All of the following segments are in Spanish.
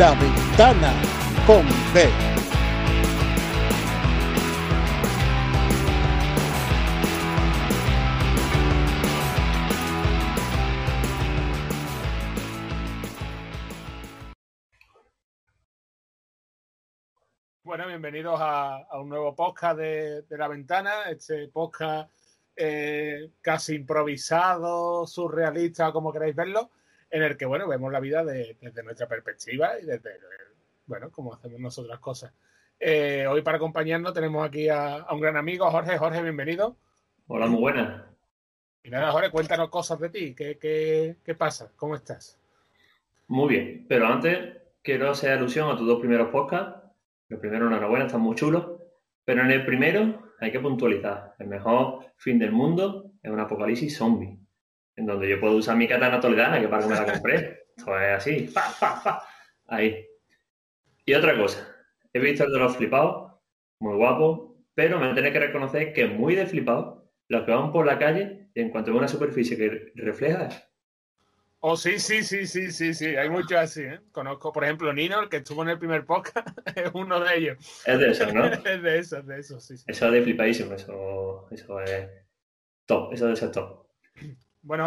La Ventana con B. Bueno, bienvenidos a, un nuevo podcast de, La Ventana, este podcast eh, casi improvisado, surrealista, como queráis verlo, en el que, bueno, vemos la vida desde nuestra perspectiva y desde, bueno, como hacemos nosotras cosas. Eh, hoy para acompañarnos tenemos aquí a, un gran amigo, Jorge. Jorge, bienvenido. Hola, muy buenas. Y nada, Jorge, cuéntanos cosas de ti. ¿Qué, qué, qué pasa? ¿Cómo estás? Muy bien, pero antes quiero hacer alusión a tus dos primeros podcasts. El primero, enhorabuena, están muy chulos. Pero en el primero hay que puntualizar. El mejor fin del mundo es un apocalipsis zombie en donde yo puedo usar mi katana toledana, que para que me la compré. Esto es así, Ahí. Y otra cosa, he visto el de los flipados, muy guapo, pero me tenéis que reconocer que es muy de flipado los que van por la calle y en cuanto a una superficie que refleja Oh, sí, sí, sí, sí, sí, sí. Hay muchos así, ¿eh? Conozco, por ejemplo, Nino, el que estuvo en el primer podcast, es uno de ellos. Es de esos, ¿no? es de esos, de esos, sí, sí. Eso es de flipadísimo, eso, eso es top, eso ser top. Bueno,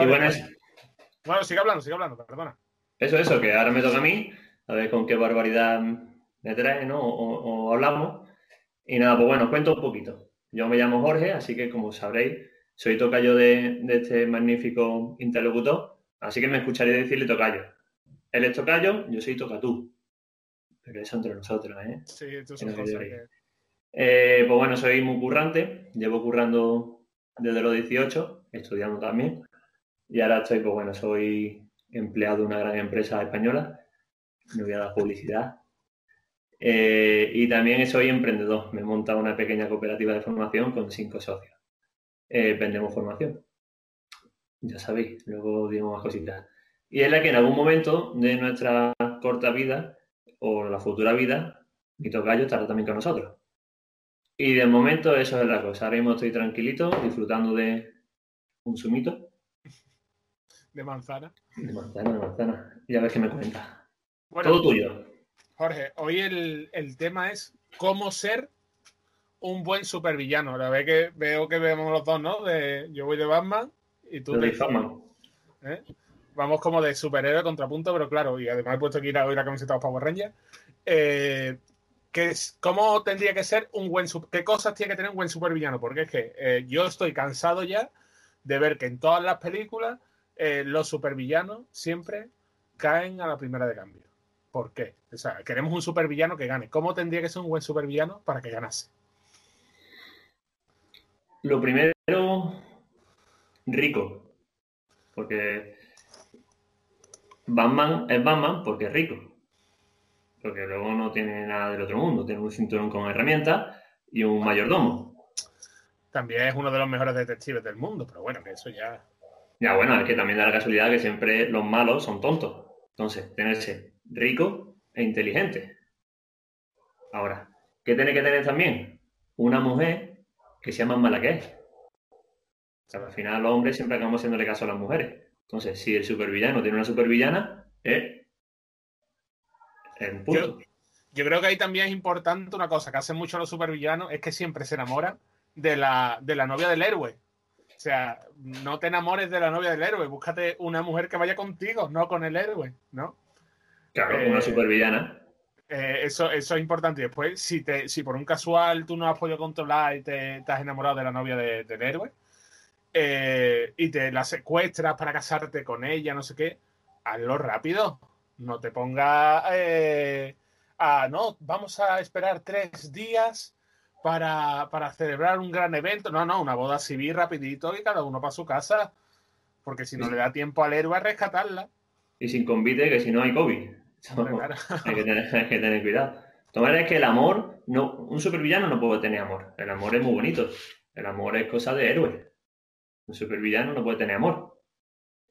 bueno, sigue hablando, sigue hablando, perdona. Eso, eso, que ahora me toca a mí, a ver con qué barbaridad me trae, ¿no? O, hablamos. Y nada, pues bueno, cuento un poquito. Yo me llamo Jorge, así que como sabréis, soy tocayo de, de este magnífico interlocutor, así que me escucharé decirle tocayo. Él es tocayo, yo soy tocatú. Pero eso entre nosotros, ¿eh? Sí, esto es cosas que... eh, Pues bueno, soy muy currante, llevo currando desde los 18, estudiando también. Y ahora estoy, pues bueno, soy empleado de una gran empresa española, no voy a dar publicidad. Eh, y también soy emprendedor, me he montado una pequeña cooperativa de formación con cinco socios. Eh, vendemos formación. Ya sabéis, luego digo más cositas. Y es la que en algún momento de nuestra corta vida o la futura vida, mi tocayo estará también con nosotros. Y de momento eso es la cosa. Ahora mismo estoy tranquilito, disfrutando de un sumito de manzana. De manzana, de manzana. Y a ver qué me cuenta. Todo tuyo. Jorge, hoy el, tema es cómo ser un buen supervillano. La vez que veo que vemos los dos, ¿no? De, yo voy de Batman y tú de Batman. ¿eh? Vamos como de superhéroe contrapunto, pero claro, y además he puesto aquí la, hoy la camiseta de Power Rangers. Eh, ¿Cómo tendría que ser un buen qué cosas tiene que tener un buen supervillano? Porque es que eh, yo estoy cansado ya de ver que en todas las películas eh, los supervillanos siempre caen a la primera de cambio. ¿Por qué? O sea, queremos un supervillano que gane. ¿Cómo tendría que ser un buen supervillano para que ganase? Lo primero, rico. Porque Batman es Batman porque es rico. Porque luego no tiene nada del otro mundo. Tiene un cinturón con herramientas y un mayordomo. También es uno de los mejores detectives del mundo, pero bueno, que eso ya ya, bueno, es que también da la casualidad que siempre los malos son tontos. Entonces, tenerse rico e inteligente. Ahora, ¿qué tiene que tener también? Una mujer que sea más mala que él. O sea, al final los hombres siempre acabamos haciéndole caso a las mujeres. Entonces, si el supervillano tiene una supervillana, es punto. Yo, creo que ahí también es importante una cosa que hacen mucho los supervillanos, es que siempre se enamoran de la, de la novia del héroe. O sea, no te enamores de la novia del héroe, búscate una mujer que vaya contigo, no con el héroe, ¿no? Claro, una eh, supervillana. Eh, eso, eso es importante. Y después, si, te, si por un casual tú no has podido controlar y te, has enamorado de la novia del héroe eh, y te la secuestras para casarte con ella, no sé qué, hazlo rápido. No te pongas a, no, vamos a esperar tres días para, celebrar un gran evento. No, no, una boda civil rapidito y cada uno para su casa. Porque si no le da tiempo al héroe a rescatarla. Y sin convite, que si no hay COVID. hay, que tener, cuidado. Tomar es que el amor, no, un supervillano no puede tener amor. El amor es muy bonito. El amor es cosa de héroe. Un supervillano no puede tener amor.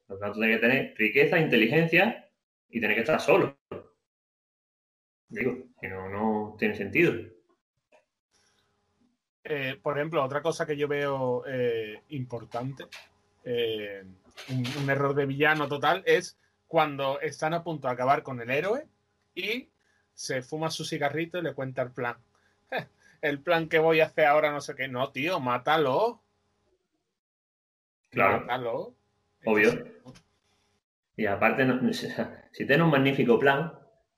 Por lo tanto, tiene que tener riqueza, inteligencia y tiene que estar solo. Digo, que no, no tiene sentido. Eh, por ejemplo, otra cosa que yo veo eh, importante, eh, un, error de villano total, es cuando están a punto de acabar con el héroe y se fuma su cigarrito y le cuenta el plan. El plan que voy a hacer ahora, no sé qué. No, tío, mátalo. Claro. Mátalo. Obvio. Y aparte, si tienes un magnífico plan,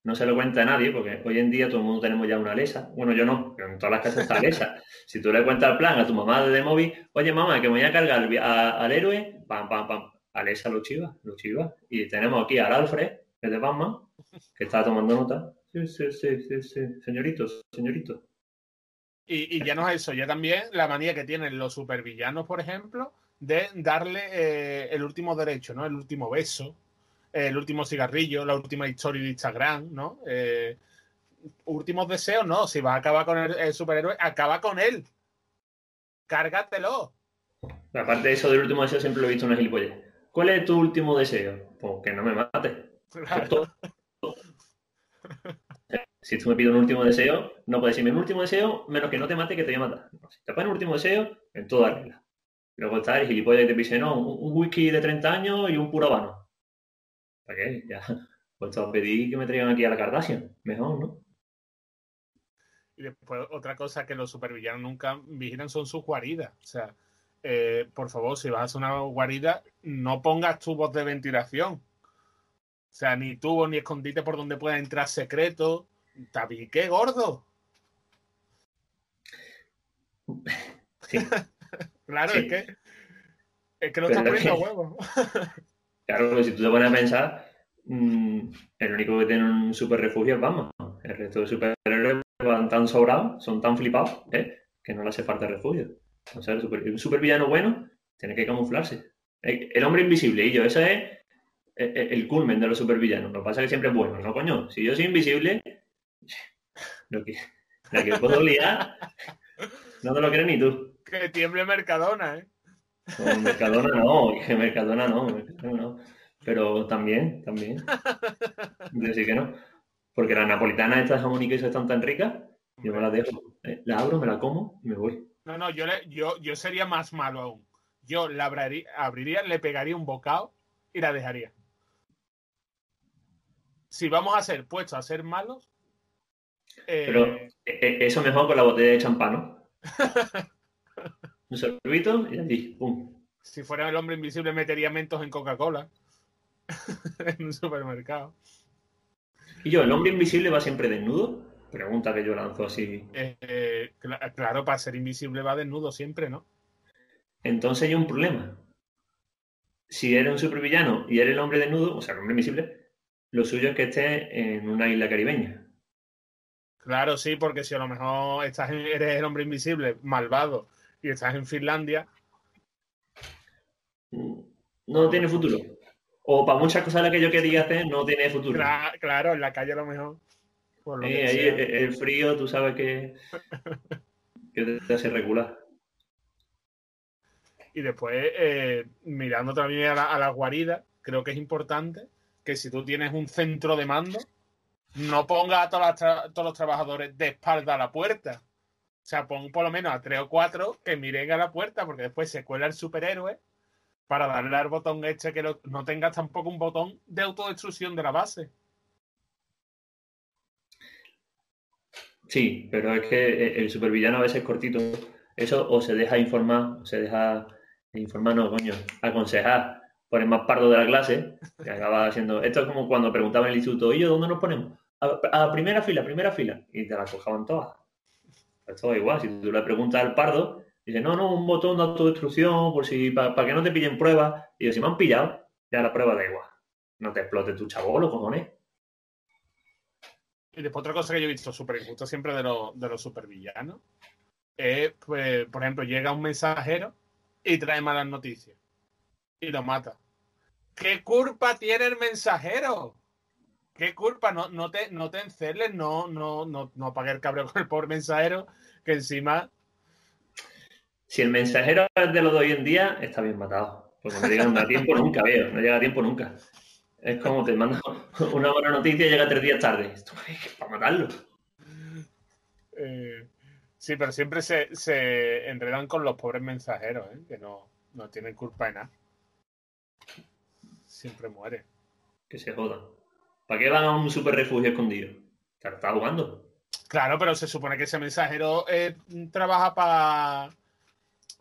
no se lo cuenta a nadie, porque hoy en día todo el mundo tenemos ya una Alexa. Bueno, yo no, pero en todas las casas está Alexa. Si tú le cuentas el plan a tu mamá de móvil, oye mamá, que me voy a cargar al héroe, pam, pam, pam. Alexa lo chiva, lo chiva. Y tenemos aquí al Alfred, que es de Batman, que está tomando nota. Sí, sí, sí, sí, sí. Señoritos, señoritos. Y, y ya no es eso, ya también la manía que tienen los supervillanos, por ejemplo, de darle eh, el último derecho, ¿no? El último beso, el último cigarrillo, la última historia de Instagram, ¿no? Eh, últimos deseos, no. Si vas a acabar con el, superhéroe, acaba con él. Cárgatelo. Aparte de eso del último deseo, siempre lo he visto una gilipollez. ¿Cuál es tu último deseo? Pues que no me mates. Si tú me pides un último deseo, no puedes decirme un último deseo, menos que no te mate, que te voy a matar. Si te pones un último deseo, en toda regla. Luego está el gilipollas y te pise, no, un whisky de 30 años y un puro habano. ¿Para qué? Ya. Pues a pedir que me traigan aquí a la Kardashian. Mejor, ¿no? Y después otra cosa que los supervillanos nunca vigilan son sus guaridas. O sea, eh, por favor, si vas a hacer una guarida, no pongas tubos de ventilación. O sea, ni tubos ni escondite por donde pueda entrar secreto. Tabique gordo. Sí. claro, es que es que lo estás poniendo a huevo. claro, si tú te pones a pensar, mmm, el único que tiene un super refugio es Batman. El resto de superhéroes van tan sobrados, son tan flipados, ¿eh? que no le hace falta refugio. Sea, el, super, supervillano bueno tiene que camuflarse. El, hombre invisible, y yo, ese es el, el culmen de los supervillanos. Lo que pasa es que siempre es bueno, ¿no, coño? Si yo soy invisible, lo que puedo liar, no te lo crees ni tú. Que tiemble Mercadona, ¿eh? No, Mercadona no, Mercadona no, Mercadona no. Pero también, también. Decir que no. Porque las napolitanas estas jamón y queso están tan ricas, yo me las dejo. Eh, la abro, me la como y me voy. No, no, yo, le, yo, yo sería más malo aún. Yo la abriría, abriría, le pegaría un bocado y la dejaría. Si vamos a ser puestos a ser malos. Eh... Pero eh, eso mejor con la botella de champán, ¿no? un sorbito y allí, pum. Si fuera el hombre invisible, metería mentos en Coca-Cola. en un supermercado. ¿Y yo, el hombre invisible va siempre desnudo? Pregunta que yo lanzo así. Eh, claro, para ser invisible va desnudo siempre, ¿no? Entonces hay un problema. Si eres un supervillano y eres el hombre desnudo, o sea, el hombre invisible, lo suyo es que esté en una isla caribeña. Claro, sí, porque si a lo mejor estás eres el hombre invisible, malvado, y estás en Finlandia. No tiene futuro. O para muchas cosas las que yo quería hacer, no tiene futuro. Claro, claro en la calle a lo mejor. Eh, ahí el, frío, tú sabes que, que te hace regular. Y después, eh, mirando también a la, a la, guarida, creo que es importante que si tú tienes un centro de mando, no pongas a todos los trabajadores de espalda a la puerta. O sea, pon por lo menos a tres o cuatro que miren a la puerta, porque después se cuela el superhéroe para darle al botón este que no, tengas tampoco un botón de autodestrucción de la base. Sí, pero es que el supervillano a veces es cortito. Eso o se deja informar, se deja informar, no, coño, aconsejar por el más pardo de la clase, que acaba haciendo. Esto es como cuando preguntaba en el instituto, ¿y yo dónde nos ponemos? A, primera fila, primera fila. Y te la cojaban todas. Es todo igual. Si tú le preguntas al pardo, dice, no, no, un botón de autodestrucción, por si, para, que no te pillen pruebas. Y yo, si me han pillado, ya la prueba da igual. No te explote tu chabolo, cojones. Y después otra cosa que yo he visto súper injusto siempre de, lo, de los supervillanos es, pues, por ejemplo, llega un mensajero y trae malas noticias y lo mata. ¿Qué culpa tiene el mensajero? ¿Qué culpa? No, no te, no te enceles, no, no, no, no pague el cabrón con el pobre mensajero, que encima. Si el mensajero es de lo de hoy en día, está bien matado. Porque no llega a tiempo nunca, veo, no llega a tiempo nunca. Es como te manda una buena noticia y llega tres días tarde. Esto es para matarlo. Eh, sí, pero siempre se, se, enredan con los pobres mensajeros, ¿eh? que no, no tienen culpa de nada. Siempre muere. Que se jodan. ¿Para qué van a un super refugio escondido? Está jugando. Claro, pero se supone que ese mensajero eh, trabaja para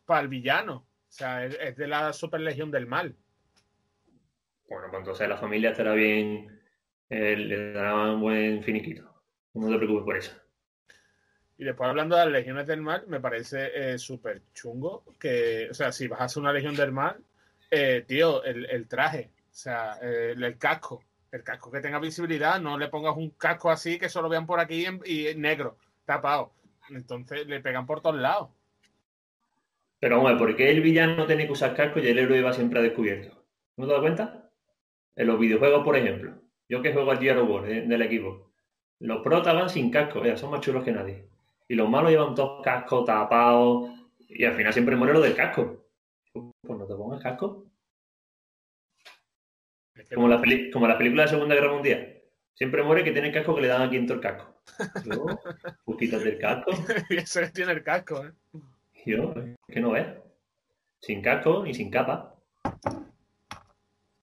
para el villano. O sea, es, es de la Superlegión del Mal. Bueno, pues entonces la familia estará bien, eh, le dará un buen finiquito. No te preocupes por eso. Y después hablando de las legiones del mal, me parece eh, súper chungo que, o sea, si vas a hacer una legión del mal, eh, tío, el, el traje, o sea, el, el casco, el casco que tenga visibilidad, no le pongas un casco así que solo vean por aquí en- y negro, tapado. Entonces le pegan por todos lados. Pero hombre, ¿por qué el villano tiene que usar casco y el héroe va siempre a descubierto? ¿No te das cuenta? En los videojuegos, por ejemplo. Yo que juego al Gear War de- del equipo. Los protas sin casco, vea, son más chulos que nadie. Y los malos llevan todos cascos tapados. Y al final siempre muere lo del casco. Pues no te pongas casco. Que Como la, peli- como la película de la Segunda Guerra Mundial. Siempre muere que tiene casco que le dan a quinto el casco. Yo, pues quítate el casco. y ese tiene el casco, ¿eh? Yo, que no ves. Sin casco ni sin capa.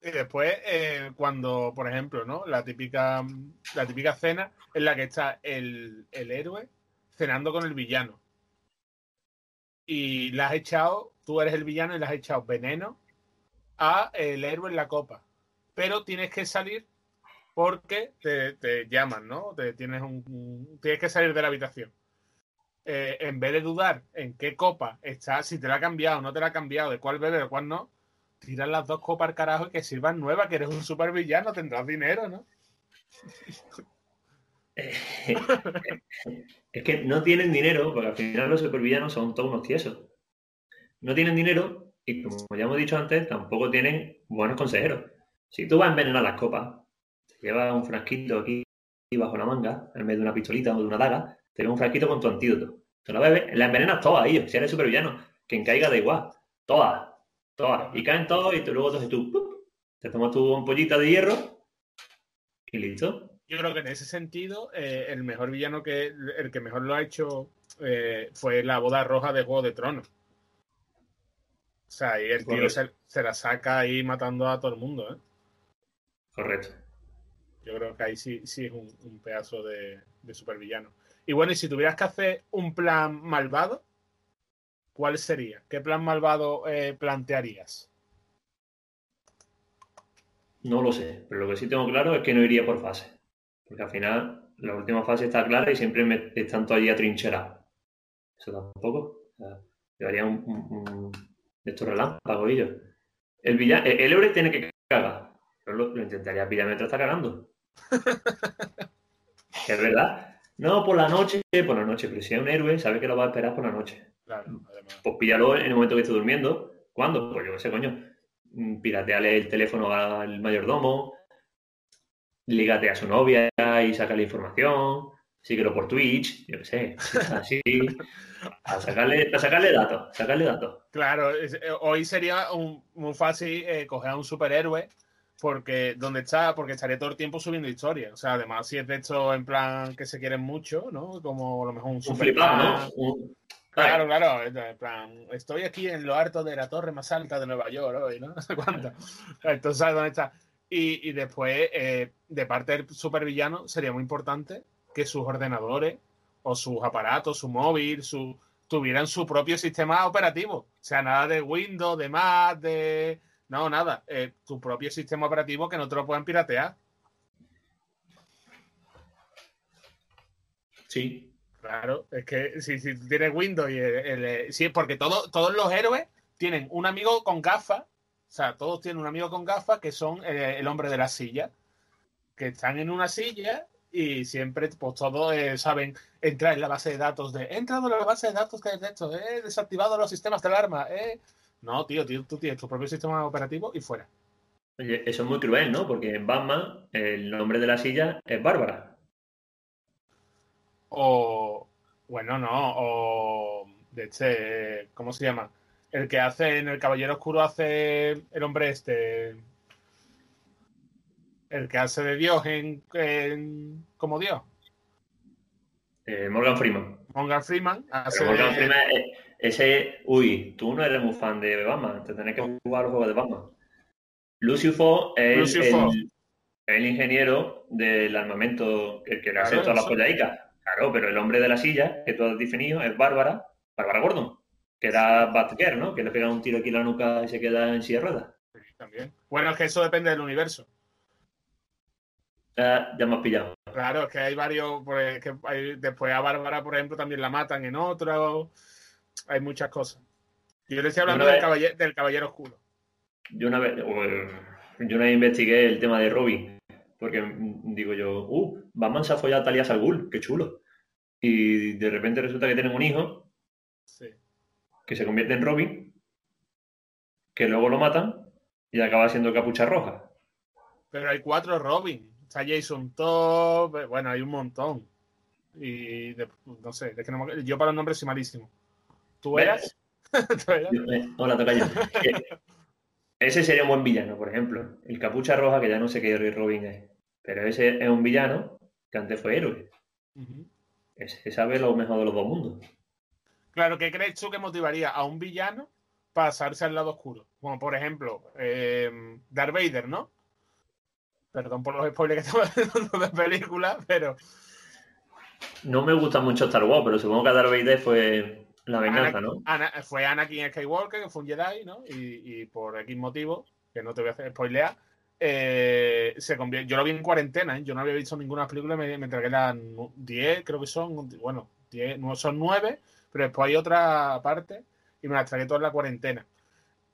Y después, eh, cuando, por ejemplo, ¿no? La típica, la típica cena en la que está el, el héroe cenando con el villano. Y le has echado, tú eres el villano y le has echado veneno a el héroe en la copa. Pero tienes que salir porque te, llaman, ¿no? Te, tienes, un, tienes que salir de la habitación. Eh, en vez de dudar en qué copa está, si te la ha cambiado o no te la ha cambiado, de cuál bebe o cuál no, tiras las dos copas al carajo y que sirvan nuevas, que eres un super villano, tendrás dinero, ¿no? Es que no tienen dinero, porque al final los supervillanos son todos unos tiesos. No tienen dinero y, como ya hemos dicho antes, tampoco tienen buenos consejeros. Si tú vas a envenenar las copas, te llevas un frasquito aquí bajo la manga, en vez de una pistolita o de una daga, te llevas un frasquito con tu antídoto. Te la bebes, la envenenas todas, ahí, si eres supervillano. Quien caiga da igual. Todas, todas. Y caen todos y tú, luego entonces tú ¡pup! te tomas tu ampollita de hierro y listo. Yo creo que en ese sentido, eh, el mejor villano que el que mejor lo ha hecho eh, fue la boda roja de Juego de Tronos. O sea, y el tío se, se la saca ahí matando a todo el mundo, ¿eh? Correcto. Yo creo que ahí sí, sí es un, un pedazo de, de supervillano. Y bueno, y si tuvieras que hacer un plan malvado, ¿cuál sería? ¿Qué plan malvado eh, plantearías? No lo sé, pero lo que sí tengo claro es que no iría por fase. Porque al final la última fase está clara y siempre me, están todos allí atrincherados. Eso tampoco. O sea, llevaría un, un- un- de estos relámpagos y yo. El, villano, el, el héroe tiene que cagar. Lo, lo intentaría pillar mientras está cagando. Es verdad. No, por la noche, por la noche, pero si es un héroe, sabe que lo va a esperar por la noche. Claro, además. Pues píllalo en el momento que esté durmiendo. ¿Cuándo? Pues yo qué sé, coño. Mm, Pirateale el teléfono al mayordomo, lígate a su novia y saca la información, síguelo por Twitch, yo qué sé, así. A sacarle, a sacarle datos, sacarle datos. Claro, eh, hoy sería un- muy fácil eh, coger a un superhéroe porque donde está, porque estaría todo el tiempo subiendo historias. O sea, además si es de esto en plan que se quieren mucho, ¿no? Como a lo mejor un Un super flipado, ¿no? Un- Claro, claro, en plan, estoy aquí en lo alto de la torre más alta de Nueva York hoy, ¿no? No sé cuánto. Entonces, ¿sabes dónde está? Y, y después, eh, de parte del supervillano, sería muy importante que sus ordenadores o sus aparatos, su móvil, su, tuvieran su propio sistema operativo. O sea, nada de Windows, de Mac, de... No, nada. Eh, tu propio sistema operativo que no te lo puedan piratear. Sí, Claro, es que si, si tú tienes Windows y el, el- eh, sí, porque todo- todos los héroes tienen un amigo con gafas, o sea, todos tienen un amigo con gafas que son eh, el hombre de la silla, que están en una silla y siempre, pues todos eh, saben entrar en la base de datos de, he entrado en la base de datos que es esto, he desactivado los sistemas de alarma, eh. No, tío, tío, tú tienes tu propio sistema operativo y fuera. Oye, eso es muy cruel, ¿no? Porque en Batman el nombre de la silla es Bárbara. O, bueno, no, o de este, ¿cómo se llama? El que hace en el Caballero Oscuro hace el hombre este, el que hace de Dios en, en- como Dios, Eh, Morgan Freeman. Morgan Freeman hace Pero Morgan Freeman, eh, ese, uy, tú no eres muy fan de Batman, te tenés que jugar los juegos de Batman. Lucifer es el, el ingeniero del armamento, el que le hace Claro, todas las eso. pollaicas. Claro, pero el hombre de la silla, que tú has definido, es Bárbara, Bárbara Gordon, que era Batgirl, ¿no? Que le pega un tiro aquí en la nuca y se queda en silla de ruedas. Sí, también. Bueno, es que eso depende del universo. Ah, ya me has pillado. Claro, es que hay varios. Pues, que hay- después a Bárbara, por ejemplo, también la matan en otro. Hay muchas cosas. Yo le estoy hablando del vez- caballero, del caballero oscuro. Yo una vez, o- yo una vez investigué el tema de Robin, porque mm, digo yo, uh, Batman se ha follado a Talia al Ghul, qué chulo. Y de repente resulta que tienen un hijo Sí. que se convierte en Robin, que luego lo matan y acaba siendo Capucha Roja. Pero hay cuatro Robin. Está Jason Todd. Bueno, hay un montón. Y de- no sé, es que no me- yo para los nombres soy malísimo. ¿Tú eras? ¿Tú eras? Yo- eh, Hola, tocayo. Eh, Ese sería un buen villano, por ejemplo. El Capucha Roja, que ya no sé qué Robin es. Pero ese es un villano que antes fue héroe. Ese sabe lo mejor de los dos mundos. Claro, ¿qué crees tú que motivaría a un villano pasarse al lado oscuro? Como por ejemplo, eh, Darth Vader, ¿no? Perdón por los spoilers que estamos haciendo de películas, pero No me gusta mucho Star Wars, pero supongo que Darth Vader fue la venganza, Ana- ¿no? Ana- fue Anakin Skywalker, que fue un Jedi, ¿no? Y, y por X motivo, que no te voy a hacer spoilear, eh, se convierte. Yo lo vi en cuarentena, ¿eh? yo no había visto ninguna película, me, me tragué las nu- 10, creo que son, bueno, 10, no son 9, pero después hay otra parte y me las tragué todas en la cuarentena.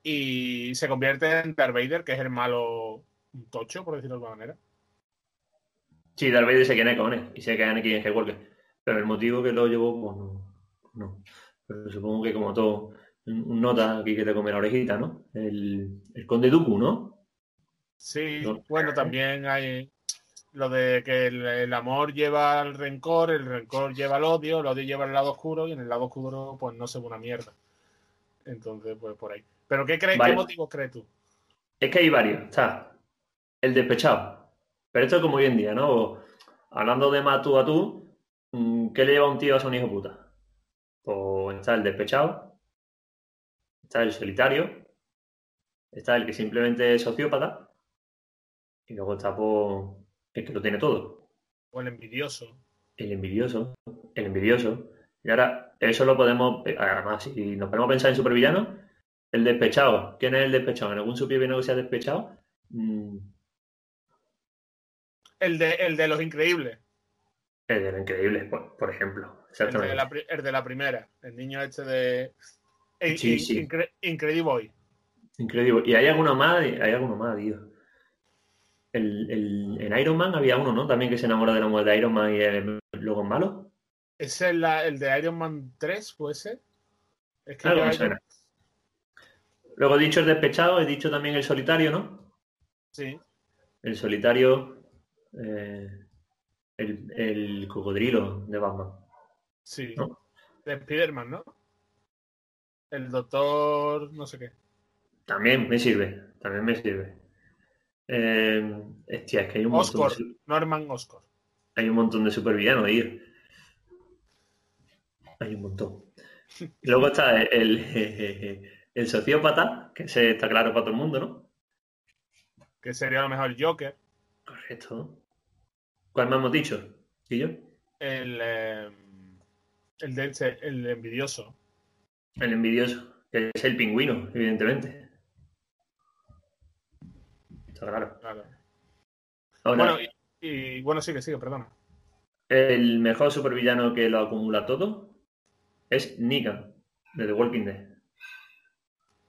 Y se convierte en Darth Vader, que es el malo tocho, por decirlo de alguna manera. Sí, Darth Vader sé quién es, cojones. Y sé que Anakin Skywalker. Pero el motivo que lo llevó, pues no. no. Pero supongo que como todo, un nota aquí que te come la orejita, ¿no? El, el Conde Dooku, ¿no? Sí, No. bueno, también hay lo de que el, el amor lleva al rencor, el rencor lleva al odio, el odio lleva al lado oscuro y en el lado oscuro pues no se ve una mierda. Entonces, pues por ahí. ¿Pero qué crees, Vale. qué motivos crees tú? Es que hay varios. Está el despechado. Pero esto es como hoy en día, ¿no? Hablando de más tú a tú, mm, ¿qué le lleva a un tío a ser un hijo puta? Pues está el despechado, está el solitario, está el que simplemente es sociópata, y luego está pues, el que lo tiene todo, O el envidioso. el envidioso, el envidioso. Y ahora, eso lo podemos, además, si nos ponemos a pensar en supervillanos, el despechado. ¿Quién es el despechado? ¿En algún supervillano que sea despechado? Mm, El de, el de los increíbles. El de lo increíble, por, por ejemplo. El de, la, pri- el de la primera. El niño este de. Sí, in- sí. Incre- Incrediboy. Increíble. Y hay alguno más, hay alguno más, tío. El, el- en Iron Man había uno, ¿no? También que se enamora de la mujer de Iron Man y el, luego es malo. ¿Ese es la- el de Iron Man 3, puede ser? Es que Iron- suena. Luego he dicho el despechado, he dicho también el solitario, ¿no? Sí. El solitario, eh, el, el cocodrilo de Batman. Sí. ¿No? De Spiderman, ¿no? El doctor. no sé qué. También me sirve, también me sirve. Eh, hostia, es que hay un montón de, Norman Oscar. hay un montón de supervillanos ahí. Hay un montón. Luego está el, el, sociópata, que ese está claro para todo el mundo, ¿no? Que sería a lo mejor Joker. Correcto. ¿Cuál más hemos dicho? ¿Y yo? El. eh, el, de ese- el envidioso. El envidioso, que es el pingüino, evidentemente. Está claro. Claro. Ahora, Bueno, y, y- bueno, sigue, sigue, perdona. el mejor supervillano que lo acumula todo es Negan, de The Walking Dead.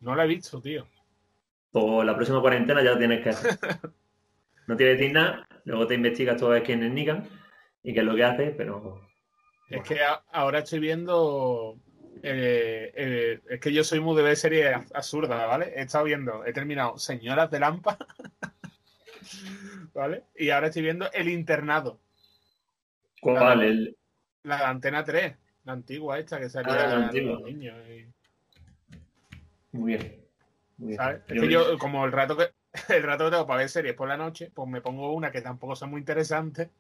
No la he visto, tío. Por la próxima cuarentena ya lo tienes que hacer. No te voy a decir nada, luego te investigas tú a ver quién es Negan y qué es lo que hace, pero... Es que a- ahora estoy viendo. eh, eh, es que yo soy muy de ver series absurdas, ¿vale? He estado viendo, he terminado Señoras de Lampa, ¿vale? Y ahora estoy viendo El Internado, ¿Cuál? El... la de Antena 3, la antigua esta que salía Ah, la a antigua. los niños. y- Muy bien. Muy bien. ¿sabes? Es Yo- que yo, como el rato que el rato que tengo para ver series por la noche, pues me pongo una que tampoco sea muy interesante,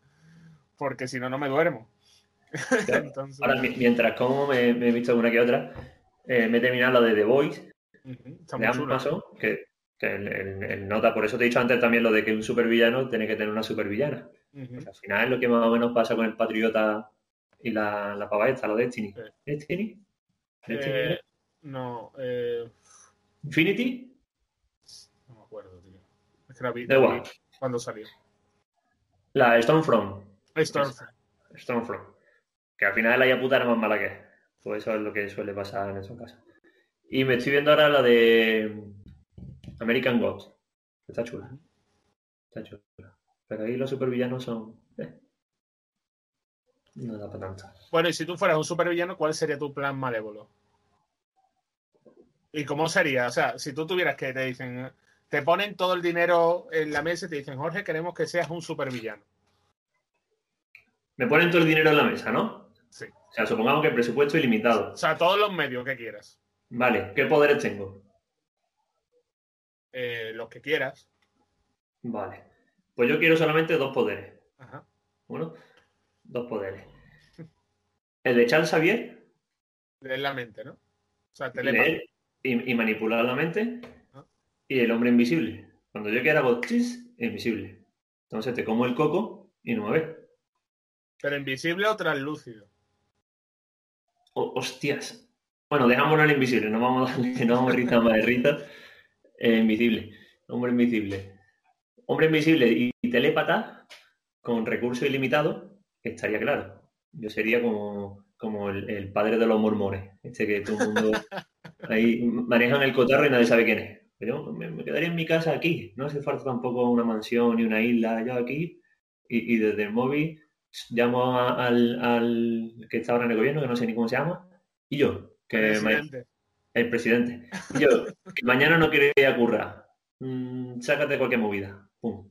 porque si no, no me duermo. Entonces, Ahora, mi- mientras como me, me he visto una que otra, eh, me he terminado la de The Voice, ujú, está de. Amazon, que Que el, el- el nota, por eso te he dicho antes también lo de que un supervillano tiene que tener una supervillana. Pues al final es lo que más o menos pasa con el Patriota y la, la pava esta, la Destiny. Sí. ¿Destiny? ¿Destiny? Eh, no, eh, ¿Infinity? no me acuerdo, tío. Es que la vi, la igual. vi cuando salió. La Stormfront. Stormfront. Stormfront. Que al final la puta era más mala que es. Pues eso es lo que suele pasar en esos casos. Y me estoy viendo ahora la de American Gods. Está chula. Está chula. Pero ahí los supervillanos son. eh, no da para tanto. Bueno, y si tú fueras un supervillano, ¿cuál sería tu plan malévolo? ¿Y cómo sería? O sea, si tú tuvieras que te dicen, te ponen todo el dinero en la mesa y te dicen, Jorge, queremos que seas un supervillano. Me ponen todo el dinero en la mesa, ¿no? Sí. O sea, supongamos que el presupuesto es ilimitado. O sea, todos los medios que quieras. Vale, ¿qué poderes tengo? Eh, los que quieras. Vale. Pues yo quiero solamente dos poderes. Ajá. Uno, dos poderes. El de Charles Xavier, Leer la mente, ¿no? O sea, leer y, y manipular la mente. Y el hombre invisible. Cuando yo quiera hago chis, invisible. Entonces te como el coco y no me ves. Pero invisible o translúcido. Oh, hostias. Bueno, dejámoslo en invisible, no vamos a darle, no vamos a más de risa. Eh, invisible. Hombre invisible. Hombre invisible y, y telépata con recursos ilimitados, estaría claro. Yo sería como, como el, el padre de los mormones. Este que todo el mundo ahí manejan el cotarro y nadie sabe quién es. Yo me, me quedaría en mi casa aquí. No hace falta tampoco una mansión ni una isla. Yo aquí y, y desde el móvil llamo a- al, al que está ahora en el gobierno, que no sé ni cómo se llama, y yo, que Presidente. el presidente, y yo, que mañana no quiero ir a currar, Mm, sácate cualquier movida, pum.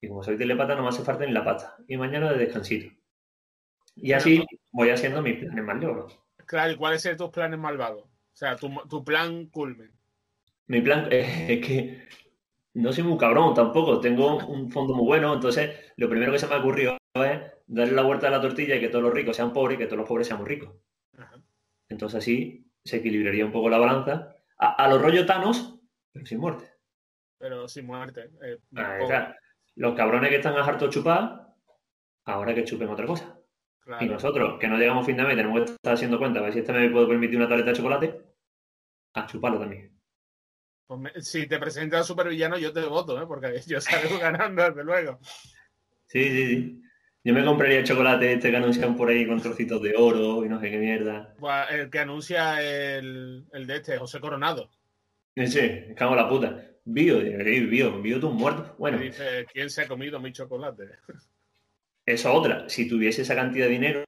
Y como soy telepata, no me hace falta ni la pata. Y mañana de descansito. Y así voy haciendo mis planes más logros. Claro, ¿y cuáles serían tus planes malvados? O sea, tu, tu plan culmen. Mi plan eh, es que no soy muy cabrón tampoco, tengo un fondo muy bueno, entonces lo primero que se me ha ocurrido es darle la vuelta a la tortilla y que todos los ricos sean pobres y que todos los pobres seamos ricos. Ajá. Entonces así se equilibraría un poco la balanza. A, a los rollos Thanos, pero sin muerte. Pero sin muerte. eh, está. Los cabrones que están a harto chupar, ahora que chupen otra cosa. claro. Y nosotros, que no llegamos a fin de mes, tenemos que estar haciendo cuenta, a ver si este me puedo permitir una tableta de chocolate, a chuparlo también. Pues me- si te presentas supervillano, yo te voto, ¿eh? porque yo salgo ganando, desde luego. Sí, sí, sí. Yo me compraría el chocolate este que anuncian por ahí con trocitos de oro y no sé qué mierda. Buah, El que anuncia el, el de este, José Coronado. Sí, cago en la puta. Bio, eh, bio, bio tus muertos. Bueno, dice, ¿quién se ha comido mi chocolate? eso otra. Si tuviese esa cantidad de dinero,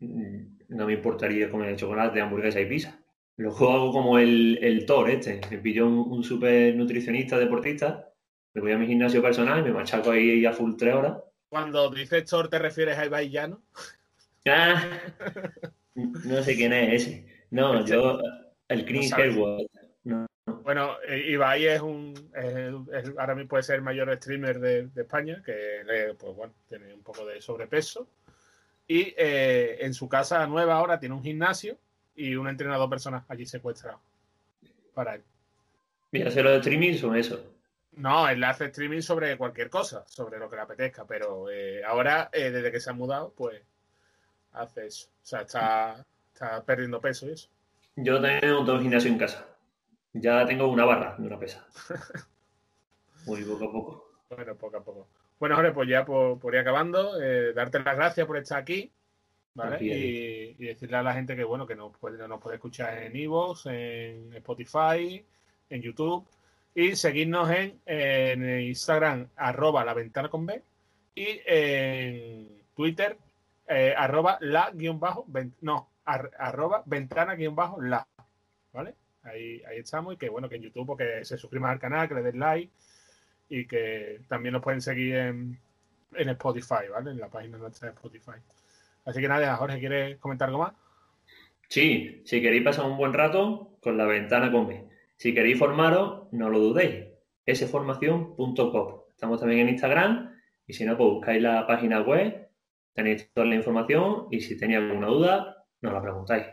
mm, no me importaría comer chocolate, hamburguesa y pizza. Luego hago como el, el Thor este. Me pillo un, un super nutricionista deportista, me voy a mi gimnasio personal y me machaco ahí a full tres horas. Cuando dices Thor, ¿te refieres a Ibai Llano? Ah, no sé quién es ese. No, yo, el Chris No. No, Bueno, eh, Ibai es un. es- es- ahora mismo puede ser el mayor streamer de, de España, que pues bueno, tiene un poco de sobrepeso. Y eh, en su casa nueva ahora tiene un gimnasio y un entrenador personal allí secuestrado. Para él. Mira, hacer los streaming son eso. No, él hace streaming sobre cualquier cosa, sobre lo que le apetezca, pero eh, ahora, eh, desde que se ha mudado, pues hace eso. O sea, está, está perdiendo peso y eso. Yo también monto un gimnasio en casa. Ya tengo una barra de una pesa. Muy poco a poco. Bueno, poco a poco. Bueno, Jorge, pues ya por, por ir acabando, eh, darte las gracias por estar aquí, ¿vale? Aquí, Y, y decirle a la gente que, bueno, que nos puede, nos puede escuchar en Evox, en Spotify, en YouTube, y seguirnos en, en Instagram, arroba la ventana con B, y en Twitter, eh, arroba la guion bajo, no, ar- arroba ventana guion bajo la, ¿vale? Ahí, ahí estamos, y que, bueno, que en YouTube, pues, que se suscriban al canal, que le den like, y que también nos pueden seguir en, en Spotify, ¿vale? En la página nuestra de Spotify. Así que nada, Jorge, ¿quieres comentar algo más? Sí, si queréis pasar un buen rato, con la ventana con B. Si queréis formaros, no lo dudéis. sformación.com. Estamos también en Instagram y si no, pues buscáis la página web, tenéis toda la información y si tenéis alguna duda, nos la preguntáis.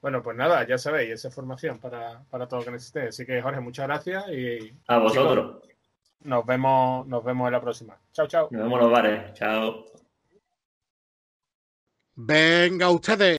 Bueno, pues nada, ya sabéis, esa es formación para, para todo lo que necesitéis. Así que, Jorge, muchas gracias y A vosotros. nos vemos, nos vemos en la próxima. Chao, chao. Nos vemos en los bares. Chao. Venga ustedes.